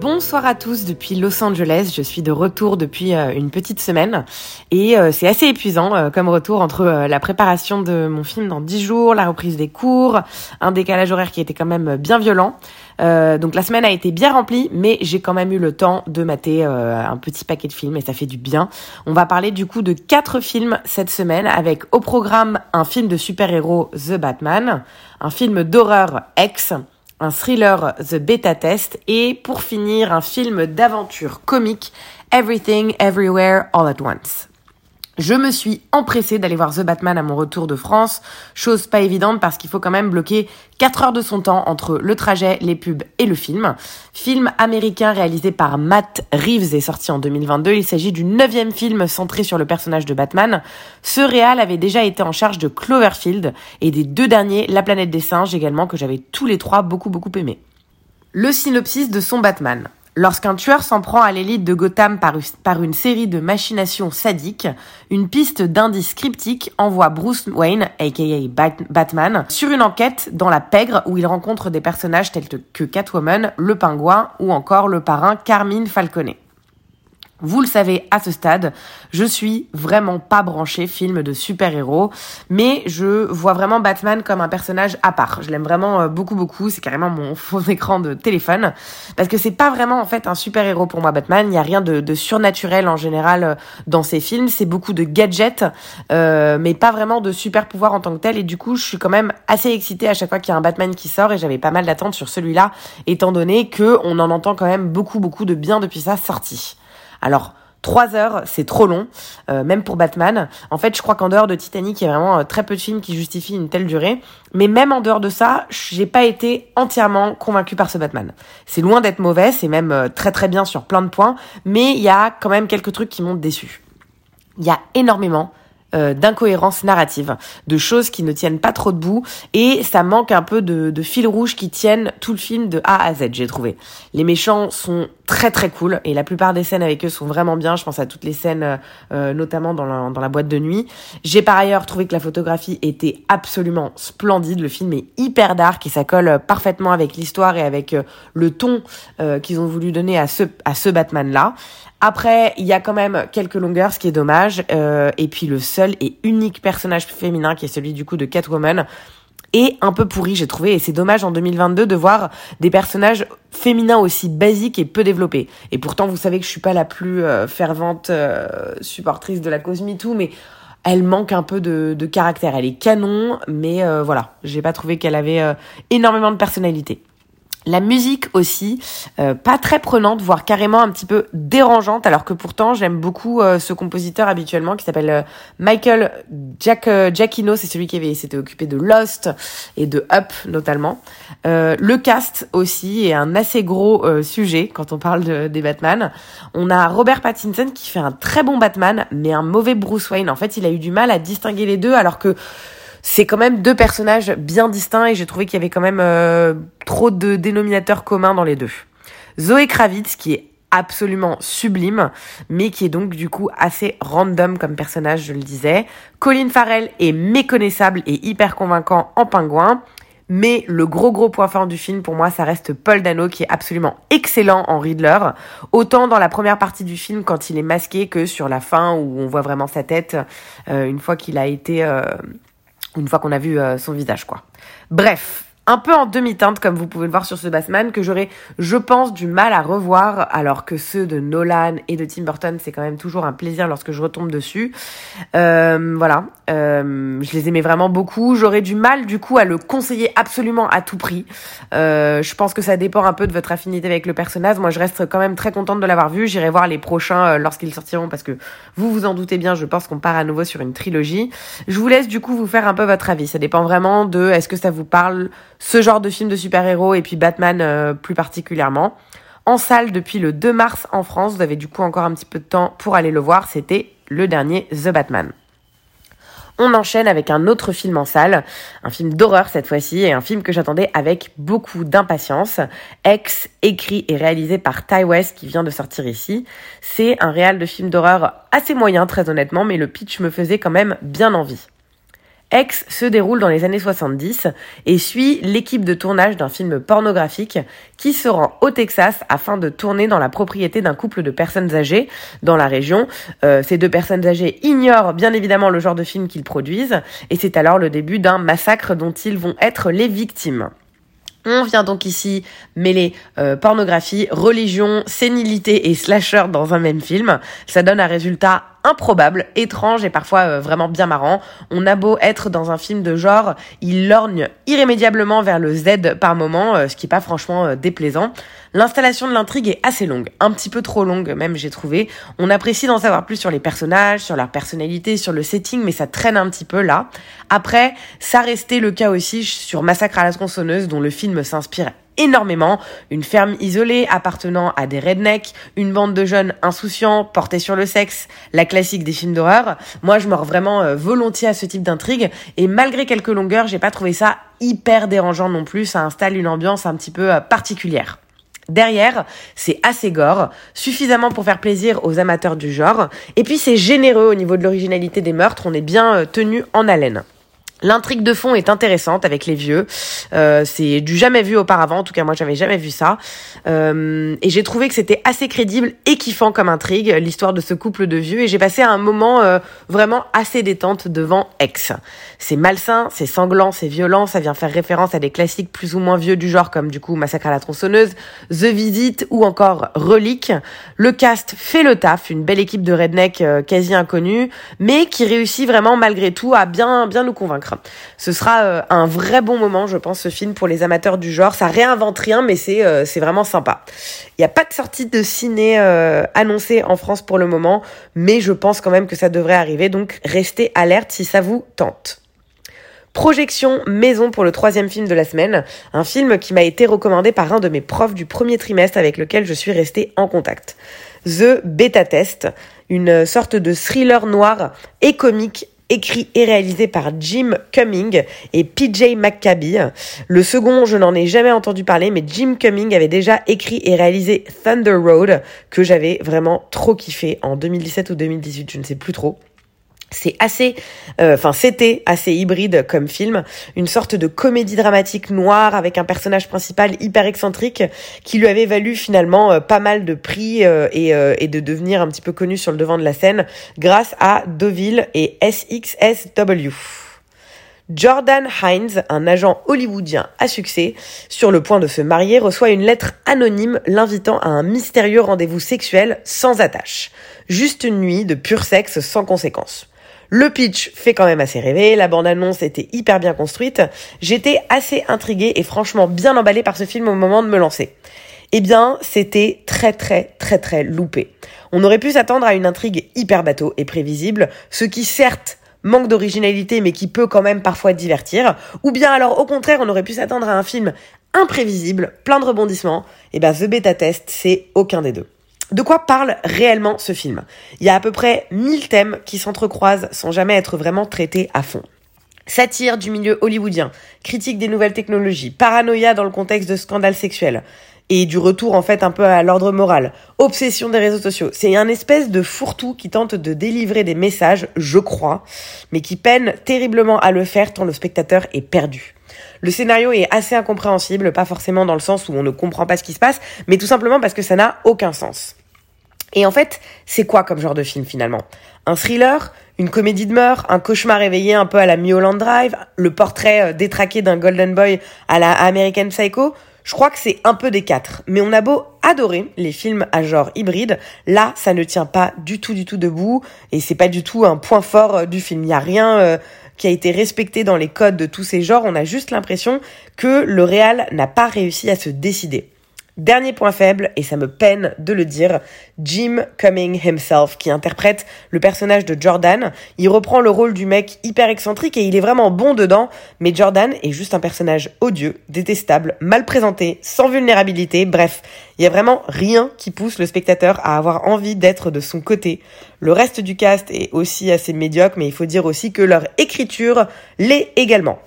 Bonsoir à tous depuis Los Angeles. Je suis de retour depuis euh, une petite semaine et euh, c'est assez épuisant euh, comme retour entre la préparation de mon film dans 10 jours, la reprise des cours, un décalage horaire qui était quand même bien violent. Euh, donc la semaine a été bien remplie, mais j'ai quand même eu le temps de mater euh, un petit paquet de films et ça fait du bien. On va parler du coup de quatre films cette semaine avec au programme un film de super-héros The Batman, un film d'horreur X, un thriller The Beta Test et pour finir un film d'aventure comique Everything Everywhere All at Once. Je me suis empressée d'aller voir The Batman à mon retour de France, chose pas évidente parce qu'il faut quand même bloquer 4 heures de son temps entre le trajet, les pubs et le film. Film américain réalisé par Matt Reeves et sorti en 2022. Il s'agit du neuvième film centré sur le personnage de Batman. Ce réal avait déjà été en charge de Cloverfield et des deux derniers, La planète des singes également, que j'avais tous les trois beaucoup beaucoup aimé. Le synopsis de son Batman. Lorsqu'un tueur s'en prend à l'élite de Gotham par, une série de machinations sadiques, une piste d'indices cryptiques envoie Bruce Wayne, aka Bat- Batman, sur une enquête dans la pègre où il rencontre des personnages tels que Catwoman, le pingouin ou encore le parrain Carmine Falconet. Vous le savez à ce stade, je suis vraiment pas branché film de super-héros, mais je vois vraiment Batman comme un personnage à part. Je l'aime vraiment euh, beaucoup beaucoup, c'est carrément mon fond d'écran de téléphone. Parce que c'est pas vraiment en fait un super-héros pour moi Batman, il y a rien de, de surnaturel en général euh, dans ces films, c'est beaucoup de gadgets euh, mais pas vraiment de super pouvoir en tant que tel. Et du coup, je suis quand même assez excitée à chaque fois qu'il y a un Batman qui sort. Et j'avais pas mal d'attentes sur celui-là étant donné que on en entend quand même beaucoup beaucoup de bien depuis sa sortie. Alors, trois heures, c'est trop long, euh, même pour Batman. En fait, je crois qu'en dehors de Titanic, il y a vraiment euh, très peu de films qui justifient une telle durée. Mais même en dehors de ça, j'ai pas été entièrement convaincue par ce Batman. C'est loin d'être mauvais, c'est même euh, très très bien sur plein de points, mais il y a quand même quelques trucs qui m'ont déçu. Il y a énormément euh, d'incohérences narratives, de choses qui ne tiennent pas trop debout, et ça manque un peu de, de fil rouge qui tiennent tout le film de A à Z, j'ai trouvé. Les méchants sont très très cool, et la plupart des scènes avec eux sont vraiment bien, je pense à toutes les scènes, euh, notamment dans la, dans la boîte de nuit. J'ai par ailleurs trouvé que la photographie était absolument splendide, le film est hyper dark, et ça colle parfaitement avec l'histoire et avec euh, le ton euh, qu'ils ont voulu donner à ce, à ce Batman-là. Après, il y a quand même quelques longueurs, ce qui est dommage. Euh, et puis le seul et unique personnage féminin, qui est celui du coup de Catwoman, est un peu pourri, j'ai trouvé. Et c'est dommage en 2022 de voir des personnages féminins aussi basiques et peu développés. Et pourtant, vous savez que je suis pas la plus euh, fervente euh, supportrice de la cause MeToo, mais elle manque un peu de, de caractère. Elle est canon, mais euh, voilà, j'ai pas trouvé qu'elle avait euh, énormément de personnalité. La musique aussi, euh, pas très prenante, voire carrément un petit peu dérangeante, alors que pourtant j'aime beaucoup euh, ce compositeur habituellement qui s'appelle euh, Michael Jack, euh, Giacchino, c'est celui qui avait s'était occupé de Lost et de Up notamment. Euh, le cast aussi est un assez gros euh, sujet quand on parle de, des Batman. On a Robert Pattinson qui fait un très bon Batman, mais un mauvais Bruce Wayne. En fait, il a eu du mal à distinguer les deux, alors que c'est quand même deux personnages bien distincts et j'ai trouvé qu'il y avait quand même euh, trop de dénominateurs communs dans les deux. Zoé Kravitz qui est absolument sublime, mais qui est donc du coup assez random comme personnage, je le disais. Colin Farrell est méconnaissable et hyper convaincant en pingouin. Mais le gros gros point fort du film pour moi, ça reste Paul Dano qui est absolument excellent en Riddler, autant dans la première partie du film quand il est masqué que sur la fin où on voit vraiment sa tête euh, une fois qu'il a été euh, une fois qu'on a vu euh, son visage, quoi. Bref, un peu en demi-teinte, comme vous pouvez le voir sur ce Batman, que j'aurais, je pense, du mal à revoir, alors que ceux de Nolan et de Tim Burton, c'est quand même toujours un plaisir lorsque je retombe dessus. Euh, voilà, euh, je les aimais vraiment beaucoup. J'aurais du mal, du coup, à le conseiller absolument à tout prix. Euh, je pense que ça dépend un peu de votre affinité avec le personnage. Moi, je reste quand même très contente de l'avoir vu. J'irai voir les prochains lorsqu'ils sortiront, parce que vous vous en doutez bien, je pense qu'on part à nouveau sur une trilogie. Je vous laisse du coup vous faire un peu votre avis. Ça dépend vraiment de est-ce que ça vous parle ce genre de film de super-héros et puis Batman euh, plus particulièrement. en salle depuis le 2 mars en France. Vous avez du coup encore un petit peu de temps pour aller le voir. C'était le dernier The Batman. On enchaîne avec un autre film en salle, un film d'horreur cette fois-ci, et un film que j'attendais avec beaucoup d'impatience. Ex, écrit et réalisé par Ty West, qui vient de sortir ici. C'est un réal de film d'horreur assez moyen, très honnêtement, mais le pitch me faisait quand même bien envie. X se déroule dans les années 70 et suit l'équipe de tournage d'un film pornographique qui se rend au Texas afin de tourner dans la propriété d'un couple de personnes âgées dans la région. Euh, ces deux personnes âgées ignorent bien évidemment le genre de film qu'ils produisent et c'est alors le début d'un massacre dont ils vont être les victimes. On vient donc ici mêler euh, pornographie, religion, sénilité et slasher dans un même film. Ça donne un résultat improbable, étrange et parfois euh, vraiment bien marrant. On a beau être dans un film de genre, il lorgne irrémédiablement vers le Z par moment, euh, ce qui est pas franchement euh, déplaisant. L'installation de l'intrigue est assez longue, un petit peu trop longue même j'ai trouvé. On apprécie d'en savoir plus sur les personnages, sur leur personnalité, sur le setting, mais ça traîne un petit peu là. Après, ça restait le cas aussi sur Massacre à la tronçonneuse dont le film s'inspire énormément. Une ferme isolée appartenant à des rednecks, une bande de jeunes insouciants portés sur le sexe, la classique des films d'horreur. Moi, je mords vraiment euh, volontiers à ce type d'intrigue et malgré quelques longueurs, j'ai pas trouvé ça hyper dérangeant non plus. Ça installe une ambiance un petit peu euh, particulière. Derrière, c'est assez gore, suffisamment pour faire plaisir aux amateurs du genre, et puis c'est généreux au niveau de l'originalité des meurtres, on est bien euh, tenu en haleine. L'intrigue de fond est intéressante avec les vieux. Euh, c'est du jamais vu auparavant. En tout cas, moi, j'avais jamais vu ça. Euh, et j'ai trouvé que c'était assez crédible et kiffant comme intrigue, l'histoire de ce couple de vieux. Et j'ai passé un moment euh, vraiment assez détente devant X. C'est malsain, c'est sanglant, c'est violent. Ça vient faire référence à des classiques plus ou moins vieux du genre, comme du coup Massacre à la tronçonneuse, The Visit ou encore Relique. Le cast fait le taf, une belle équipe de redneck quasi inconnue, mais qui réussit vraiment malgré tout à bien bien nous convaincre. Ce sera euh, un vrai bon moment, je pense, ce film pour les amateurs du genre. Ça réinvente rien, mais c'est euh, c'est vraiment sympa. Il n'y a pas de sortie de ciné euh, annoncée en France pour le moment, mais je pense quand même que ça devrait arriver. Donc restez alerte si ça vous tente. Projection maison pour le troisième film de la semaine, un film qui m'a été recommandé par un de mes profs du premier trimestre avec lequel je suis restée en contact. The Beta Test, une sorte de thriller noir et comique écrit et réalisé par Jim Cumming et PJ McCabe. Le second, je n'en ai jamais entendu parler, mais Jim Cumming avait déjà écrit et réalisé Thunder Road, que j'avais vraiment trop kiffé en 2017 ou 2018, je ne sais plus trop. C'est assez, euh, enfin c'était assez hybride comme film, une sorte de comédie dramatique noire avec un personnage principal hyper excentrique qui lui avait valu finalement euh, pas mal de prix euh, et, et, de devenir un petit peu connu sur le devant de la scène grâce à Deauville et SXSW. Jordan Hines, un agent hollywoodien à succès, sur le point de se marier, reçoit une lettre anonyme l'invitant à un mystérieux rendez-vous sexuel sans attache. Juste une nuit de pur sexe sans conséquence. Le pitch fait quand même assez rêver, la bande-annonce était hyper bien construite. J'étais assez intriguée et franchement bien emballée par ce film au moment de me lancer. Eh bien, c'était très très très très loupé. On aurait pu s'attendre à une intrigue hyper bateau et prévisible, ce qui certes manque d'originalité mais qui peut quand même parfois divertir, ou bien alors au contraire on aurait pu s'attendre à un film imprévisible, plein de rebondissements, et eh ben The Beta Test c'est aucun des deux. De quoi parle réellement ce film? Il y a à peu près 1000 thèmes qui s'entrecroisent sans jamais être vraiment traités à fond. Satire du milieu hollywoodien, critique des nouvelles technologies, paranoïa dans le contexte de scandales sexuels, et du retour en fait un peu à l'ordre moral, obsession des réseaux sociaux. C'est un espèce de fourre-tout qui tente de délivrer des messages, je crois, mais qui peine terriblement à le faire tant le spectateur est perdu. Le scénario est assez incompréhensible, pas forcément dans le sens où on ne comprend pas ce qui se passe, mais tout simplement parce que ça n'a aucun sens. Et en fait, c'est quoi comme genre de film finalement? Un thriller Une comédie de meurtre Un cauchemar éveillé un peu à la Mulholland Drive Le portrait euh, détraqué d'un Golden Boy à la American Psycho? Je crois que c'est un peu des quatre, mais on a beau adorer les films à genre hybride, là ça ne tient pas du tout du tout debout et c'est pas du tout un point fort euh, du film. Il y a rien euh, qui a été respecté dans les codes de tous ces genres, on a juste l'impression que le réal n'a pas réussi à se décider. Dernier point faible, et ça me peine de le dire, Jim Cumming himself, qui interprète le personnage de Jordan. Il reprend le rôle du mec hyper excentrique et il est vraiment bon dedans, mais Jordan est juste un personnage odieux, détestable, mal présenté, sans vulnérabilité, bref, il y a vraiment rien qui pousse le spectateur à avoir envie d'être de son côté. Le reste du cast est aussi assez médiocre, mais il faut dire aussi que leur écriture l'est également.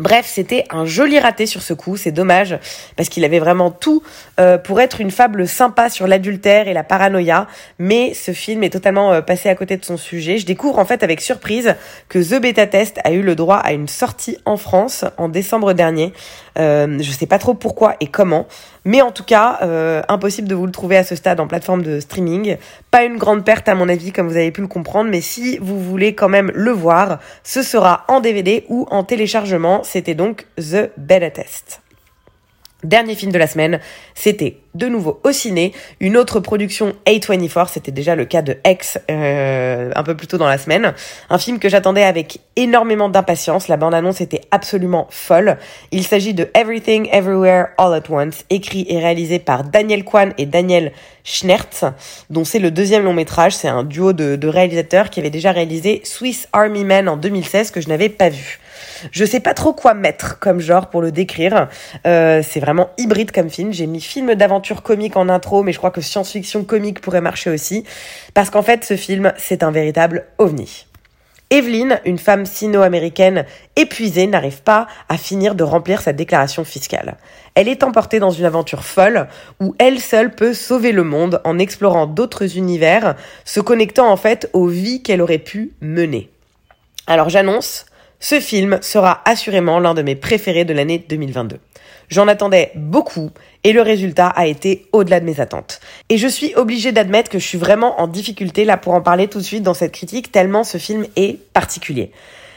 Bref, c'était un joli raté sur ce coup, c'est dommage, parce qu'il avait vraiment tout euh, pour être une fable sympa sur l'adultère et la paranoïa, mais ce film est totalement euh, passé à côté de son sujet. Je découvre en fait avec surprise que The Beta Test a eu le droit à une sortie en France en décembre dernier. Euh, je sais pas trop pourquoi et comment, mais en tout cas, euh, impossible de vous le trouver à ce stade en plateforme de streaming. Pas une grande perte à mon avis, comme vous avez pu le comprendre, mais si vous voulez quand même le voir, ce sera en DVD ou en téléchargement. C'était donc The Beta Test. Dernier film de la semaine, c'était de nouveau au ciné, une autre production A24, c'était déjà le cas de X euh, un peu plus tôt dans la semaine, un film que j'attendais avec énormément d'impatience, la bande-annonce était absolument folle. Il s'agit de Everything Everywhere All at Once, écrit et réalisé par Daniel Kwan et Daniel Schnertz, dont c'est le deuxième long métrage, c'est un duo de, réalisateurs qui avait déjà réalisé Swiss Army Men en 2016 que je n'avais pas vu. Je sais pas trop quoi mettre comme genre pour le décrire. Euh, c'est vraiment hybride comme film. J'ai mis film d'aventure comique en intro, mais je crois que science-fiction comique pourrait marcher aussi. Parce qu'en fait, ce film, c'est un véritable ovni. Evelyn, une femme sino-américaine épuisée, n'arrive pas à finir de remplir sa déclaration fiscale. Elle est emportée dans une aventure folle où elle seule peut sauver le monde en explorant d'autres univers, se connectant en fait aux vies qu'elle aurait pu mener. Alors j'annonce, ce film sera assurément l'un de mes préférés de l'année 2022. J'en attendais beaucoup et le résultat a été au-delà de mes attentes. Et je suis obligée d'admettre que je suis vraiment en difficulté là pour en parler tout de suite dans cette critique tellement ce film est particulier.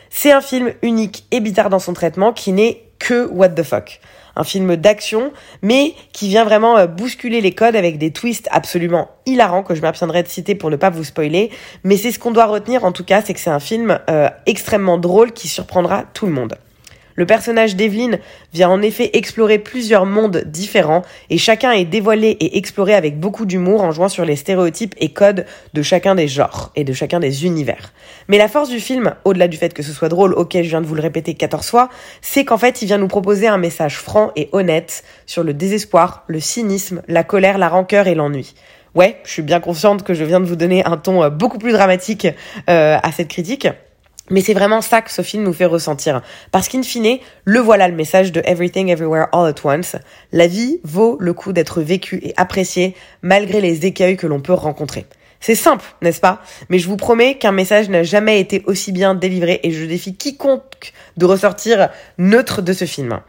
C'est un film unique et bizarre dans son traitement qui n'est que what the fuck un film d'action, mais qui vient vraiment euh, bousculer les codes avec des twists absolument hilarants que je m'abstiendrai de citer pour ne pas vous spoiler. Mais c'est ce qu'on doit retenir en tout cas, c'est que c'est un film euh, extrêmement drôle qui surprendra tout le monde. Le personnage d'Evelyn vient en effet explorer plusieurs mondes différents et chacun est dévoilé et exploré avec beaucoup d'humour en jouant sur les stéréotypes et codes de chacun des genres et de chacun des univers. Mais la force du film, au-delà du fait que ce soit drôle, ok je viens de vous le répéter 14 fois, c'est qu'en fait il vient nous proposer un message franc et honnête sur le désespoir, le cynisme, la colère, la rancœur et l'ennui. Ouais, je suis bien consciente que je viens de vous donner un ton euh, beaucoup plus dramatique euh, à cette critique. Mais c'est vraiment ça que ce film nous fait ressentir. Parce qu'in fine, le voilà le message de Everything Everywhere All at Once. La vie vaut le coup d'être vécue et appréciée malgré les écueils que l'on peut rencontrer. C'est simple, n'est-ce pas? Mais je vous promets qu'un message n'a jamais été aussi bien délivré et je défie quiconque de ressortir neutre de ce film.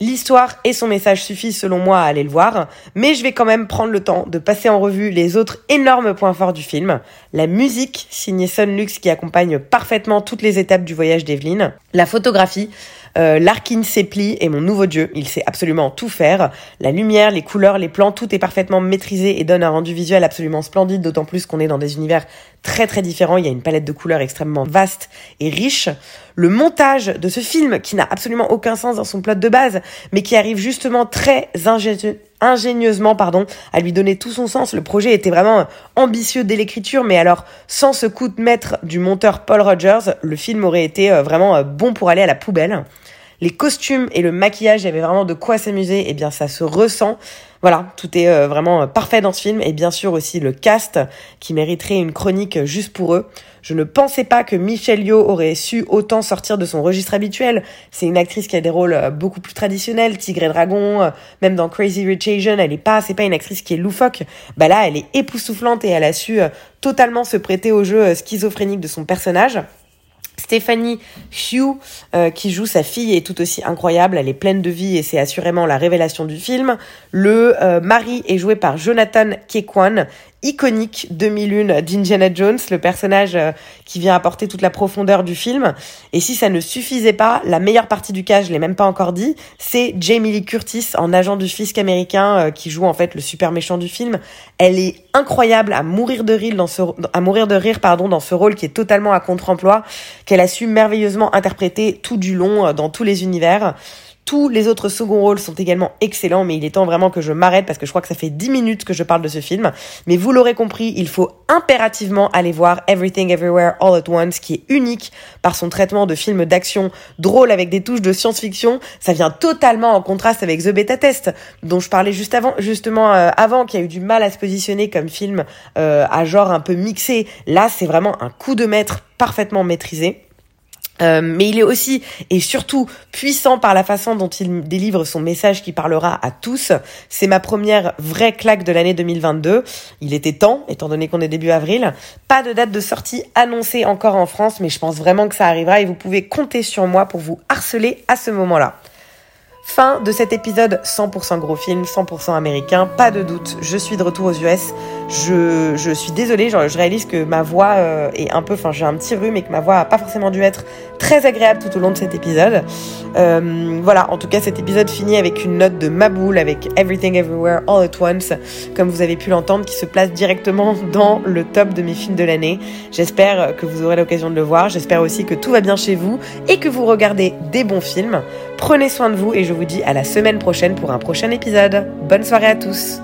L'histoire et son message suffisent selon moi à aller le voir, mais je vais quand même prendre le temps de passer en revue les autres énormes points forts du film. La musique, signée Sun Lux qui accompagne parfaitement toutes les étapes du voyage d'Evelyn. La photographie, euh, Larkin Sepli est mon nouveau dieu, il sait absolument tout faire. La lumière, les couleurs, les plans, tout est parfaitement maîtrisé et donne un rendu visuel absolument splendide, d'autant plus qu'on est dans des univers très très différents. Il y a une palette de couleurs extrêmement vaste et riche. Le montage de ce film, qui n'a absolument aucun sens dans son plot de base, mais qui arrive justement très ingénieusement pardon, à lui donner tout son sens. Le projet était vraiment ambitieux dès l'écriture, mais alors sans ce coup de maître du monteur Paul Rogers, le film aurait été euh, vraiment euh, bon pour aller à la poubelle. Les costumes et le maquillage, il y avait vraiment de quoi s'amuser, et eh bien ça se ressent. Voilà, tout est euh, vraiment euh, parfait dans ce film et bien sûr aussi le cast qui mériterait une chronique juste pour eux. Je ne pensais pas que Michelle Yeoh aurait su autant sortir de son registre habituel. C'est une actrice qui a des rôles euh, beaucoup plus traditionnels, Tigre et Dragon, même dans Crazy Rich Asian, elle est pas, c'est pas une actrice qui est loufoque. Bah là, elle est époustouflante et elle a su totalement se prêter au jeu schizophrénique de son personnage. Stéphanie Hugh, euh, qui joue sa fille, est tout aussi incroyable. Elle est pleine de vie et c'est assurément la révélation du film. Le euh, mari est joué par Jonathan Kekwan iconique 2001 d'Indiana Jones, le personnage euh, qui vient apporter toute la profondeur du film. Et si ça ne suffisait pas, la meilleure partie du cas, je l'ai même pas encore dit, c'est Jamie Lee Curtis en agent du fisc américain euh, qui joue en fait le super méchant du film. Elle est incroyable à mourir de rire dans ce à mourir de rire pardon dans ce rôle qui est totalement à contre-emploi qu'elle a su merveilleusement interpréter tout du long euh, dans tous les univers. Tous les autres seconds rôles sont également excellents, mais il est temps vraiment que je m'arrête parce que je crois que ça fait 10 minutes que je parle de ce film. Mais vous l'aurez compris, il faut impérativement aller voir Everything Everywhere All at Once, qui est unique par son traitement de film d'action drôle avec des touches de science-fiction. Ça vient totalement en contraste avec The Beta Test, dont je parlais juste avant, justement euh, avant, qui a eu du mal à se positionner comme film euh, à genre un peu mixé. Là, c'est vraiment un coup de maître parfaitement maîtrisé. Euh, mais il est aussi et surtout puissant par la façon dont il délivre son message qui parlera à tous. C'est ma première vraie claque de l'année 2022. Il était temps, étant donné qu'on est début avril. Pas de date de sortie annoncée encore en France, mais je pense vraiment que ça arrivera et vous pouvez compter sur moi pour vous harceler à ce moment-là. Fin de cet épisode 100% gros film, 100% américain, pas de doute, je suis de retour aux US. Je, suis désolée, je réalise que ma voix euh, est un peu, enfin j'ai un petit rhume et que ma voix a pas forcément dû être très agréable tout au long de cet épisode. Euh, voilà, en tout cas cet épisode finit avec une note de Maboule avec Everything Everywhere All at Once, comme vous avez pu l'entendre, qui se place directement dans le top de mes films de l'année. J'espère que vous aurez l'occasion de le voir, j'espère aussi que tout va bien chez vous et que vous regardez des bons films. Prenez soin de vous et je vous dis à la semaine prochaine pour un prochain épisode. Bonne soirée à tous